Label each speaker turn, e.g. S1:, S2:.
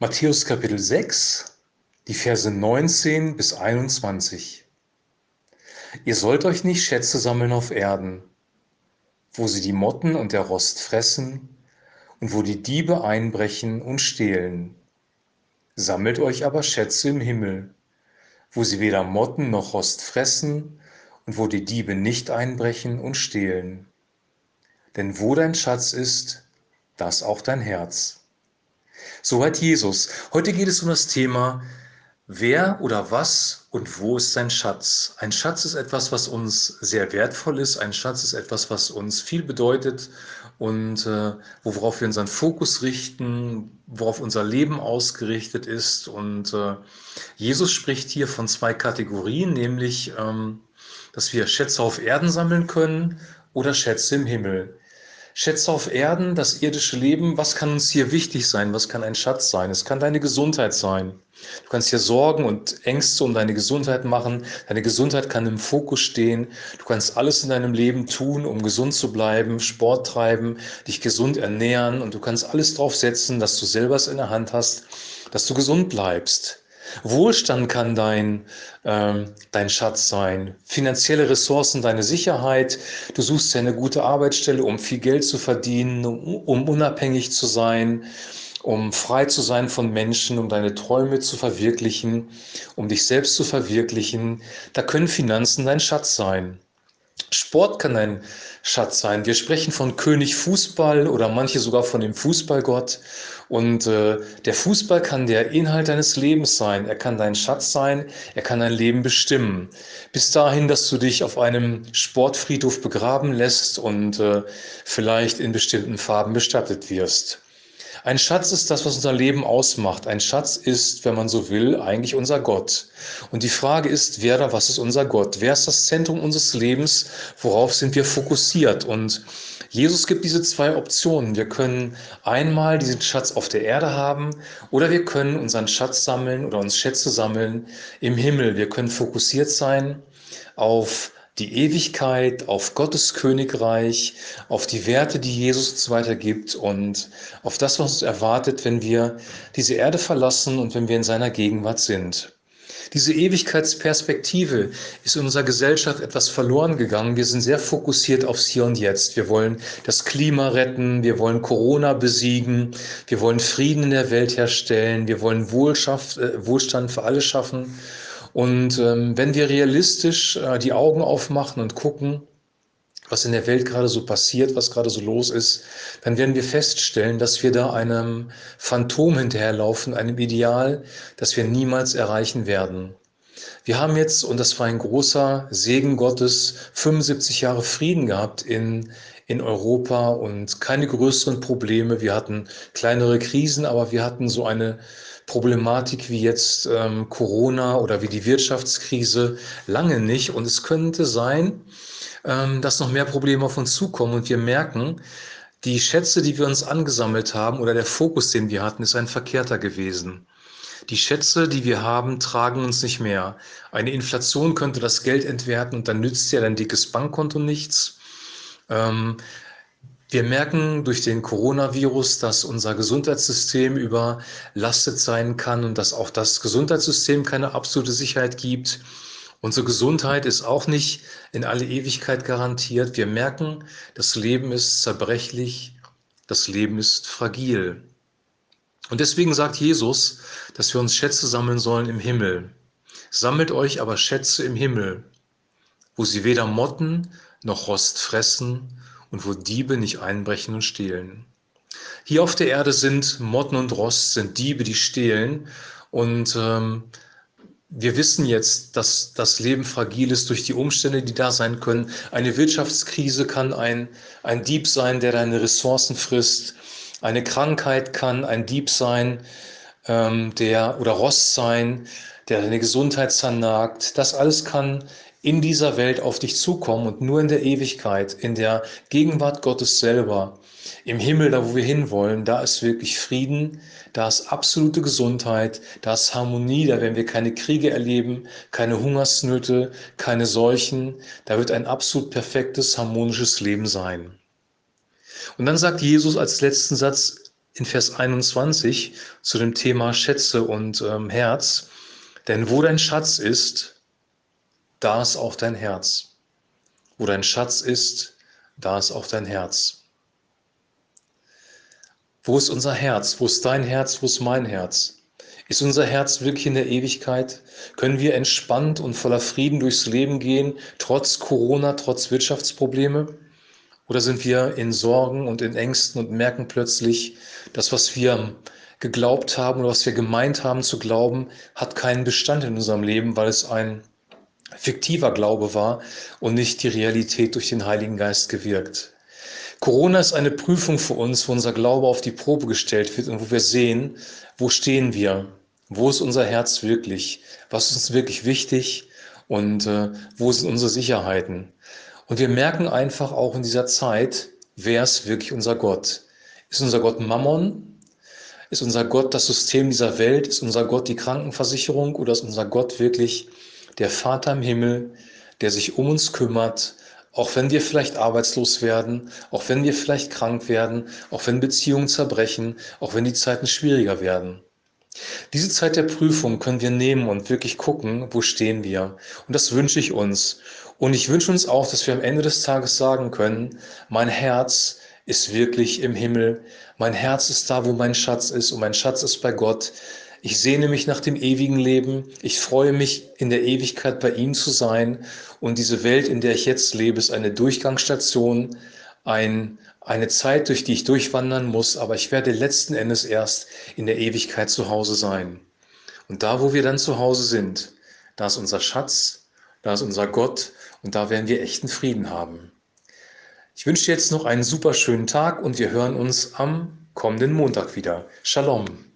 S1: Matthäus Kapitel 6, die Verse 19 bis 21. Ihr sollt euch nicht Schätze sammeln auf Erden, wo sie die Motten und der Rost fressen und wo die Diebe einbrechen und stehlen. Sammelt euch aber Schätze im Himmel, wo sie weder Motten noch Rost fressen und wo die Diebe nicht einbrechen und stehlen. Denn wo dein Schatz ist, das auch dein Herz. Soweit Jesus. Heute geht es um das Thema, wer oder was und wo ist sein Schatz? Ein Schatz ist etwas, was uns sehr wertvoll ist. Ein Schatz ist etwas, was uns viel bedeutet und äh, worauf wir unseren Fokus richten, worauf unser Leben ausgerichtet ist. Und äh, Jesus spricht hier von zwei Kategorien, nämlich, ähm, dass wir Schätze auf Erden sammeln können oder Schätze im Himmel. Schätze auf Erden, das irdische Leben, was kann uns hier wichtig sein? Was kann ein Schatz sein? Es kann deine Gesundheit sein. Du kannst hier Sorgen und Ängste um deine Gesundheit machen. Deine Gesundheit kann im Fokus stehen. Du kannst alles in deinem Leben tun, um gesund zu bleiben, Sport treiben, dich gesund ernähren und du kannst alles drauf setzen, dass du selber es in der Hand hast, dass du gesund bleibst. Wohlstand kann dein, ähm, dein Schatz sein, finanzielle Ressourcen deine Sicherheit. Du suchst dir eine gute Arbeitsstelle, um viel Geld zu verdienen, um, um unabhängig zu sein, um frei zu sein von Menschen, um deine Träume zu verwirklichen, um dich selbst zu verwirklichen. Da können Finanzen dein Schatz sein. Sport kann ein Schatz sein. Wir sprechen von König Fußball oder manche sogar von dem Fußballgott. Und äh, der Fußball kann der Inhalt deines Lebens sein. Er kann dein Schatz sein. Er kann dein Leben bestimmen. Bis dahin, dass du dich auf einem Sportfriedhof begraben lässt und äh, vielleicht in bestimmten Farben bestattet wirst. Ein Schatz ist das, was unser Leben ausmacht. Ein Schatz ist, wenn man so will, eigentlich unser Gott. Und die Frage ist, wer oder was ist unser Gott? Wer ist das Zentrum unseres Lebens? Worauf sind wir fokussiert? Und Jesus gibt diese zwei Optionen. Wir können einmal diesen Schatz auf der Erde haben oder wir können unseren Schatz sammeln oder uns Schätze sammeln im Himmel. Wir können fokussiert sein auf die Ewigkeit, auf Gottes Königreich, auf die Werte, die Jesus uns weitergibt und auf das, was uns erwartet, wenn wir diese Erde verlassen und wenn wir in seiner Gegenwart sind. Diese Ewigkeitsperspektive ist in unserer Gesellschaft etwas verloren gegangen. Wir sind sehr fokussiert aufs Hier und Jetzt. Wir wollen das Klima retten, wir wollen Corona besiegen, wir wollen Frieden in der Welt herstellen, wir wollen Wohlschaft, äh, Wohlstand für alle schaffen. Und ähm, wenn wir realistisch äh, die Augen aufmachen und gucken, was in der Welt gerade so passiert, was gerade so los ist, dann werden wir feststellen, dass wir da einem Phantom hinterherlaufen, einem Ideal, das wir niemals erreichen werden. Wir haben jetzt, und das war ein großer Segen Gottes, 75 Jahre Frieden gehabt in, in Europa und keine größeren Probleme. Wir hatten kleinere Krisen, aber wir hatten so eine Problematik wie jetzt ähm, Corona oder wie die Wirtschaftskrise lange nicht. Und es könnte sein, ähm, dass noch mehr Probleme auf uns zukommen und wir merken, die Schätze, die wir uns angesammelt haben oder der Fokus, den wir hatten, ist ein verkehrter gewesen. Die Schätze, die wir haben, tragen uns nicht mehr. Eine Inflation könnte das Geld entwerten und dann nützt ja dein dickes Bankkonto nichts. Ähm, wir merken durch den Coronavirus, dass unser Gesundheitssystem überlastet sein kann und dass auch das Gesundheitssystem keine absolute Sicherheit gibt. Unsere Gesundheit ist auch nicht in alle Ewigkeit garantiert. Wir merken, das Leben ist zerbrechlich, das Leben ist fragil. Und deswegen sagt Jesus, dass wir uns Schätze sammeln sollen im Himmel. Sammelt euch aber Schätze im Himmel, wo sie weder Motten noch Rost fressen und wo Diebe nicht einbrechen und stehlen. Hier auf der Erde sind Motten und Rost, sind Diebe, die stehlen. Und ähm, wir wissen jetzt, dass das Leben fragil ist durch die Umstände, die da sein können. Eine Wirtschaftskrise kann ein, ein Dieb sein, der deine Ressourcen frisst. Eine Krankheit kann ein Dieb sein, ähm, der oder Rost sein, der deine Gesundheit zernagt. Das alles kann in dieser Welt auf dich zukommen und nur in der Ewigkeit, in der Gegenwart Gottes selber, im Himmel, da wo wir hinwollen, da ist wirklich Frieden, da ist absolute Gesundheit, da ist Harmonie, da werden wir keine Kriege erleben, keine Hungersnöte, keine Seuchen, da wird ein absolut perfektes, harmonisches Leben sein. Und dann sagt Jesus als letzten Satz, in Vers 21 zu dem Thema Schätze und ähm, Herz. Denn wo dein Schatz ist, da ist auch dein Herz. Wo dein Schatz ist, da ist auch dein Herz. Wo ist unser Herz? Wo ist dein Herz? Wo ist mein Herz? Ist unser Herz wirklich in der Ewigkeit? Können wir entspannt und voller Frieden durchs Leben gehen, trotz Corona, trotz Wirtschaftsprobleme? Oder sind wir in Sorgen und in Ängsten und merken plötzlich, das, was wir geglaubt haben oder was wir gemeint haben zu glauben, hat keinen Bestand in unserem Leben, weil es ein fiktiver Glaube war und nicht die Realität durch den Heiligen Geist gewirkt. Corona ist eine Prüfung für uns, wo unser Glaube auf die Probe gestellt wird und wo wir sehen, wo stehen wir, wo ist unser Herz wirklich, was ist uns wirklich wichtig und äh, wo sind unsere Sicherheiten. Und wir merken einfach auch in dieser Zeit, wer ist wirklich unser Gott. Ist unser Gott Mammon? Ist unser Gott das System dieser Welt? Ist unser Gott die Krankenversicherung oder ist unser Gott wirklich der Vater im Himmel, der sich um uns kümmert, auch wenn wir vielleicht arbeitslos werden, auch wenn wir vielleicht krank werden, auch wenn Beziehungen zerbrechen, auch wenn die Zeiten schwieriger werden. Diese Zeit der Prüfung können wir nehmen und wirklich gucken, wo stehen wir. Und das wünsche ich uns. Und ich wünsche uns auch, dass wir am Ende des Tages sagen können, mein Herz ist wirklich im Himmel. Mein Herz ist da, wo mein Schatz ist und mein Schatz ist bei Gott. Ich sehne mich nach dem ewigen Leben. Ich freue mich, in der Ewigkeit bei ihm zu sein. Und diese Welt, in der ich jetzt lebe, ist eine Durchgangsstation, ein, eine Zeit, durch die ich durchwandern muss. Aber ich werde letzten Endes erst in der Ewigkeit zu Hause sein. Und da, wo wir dann zu Hause sind, da ist unser Schatz, da ist unser Gott und da werden wir echten Frieden haben. Ich wünsche jetzt noch einen super schönen Tag und wir hören uns am kommenden Montag wieder. Shalom.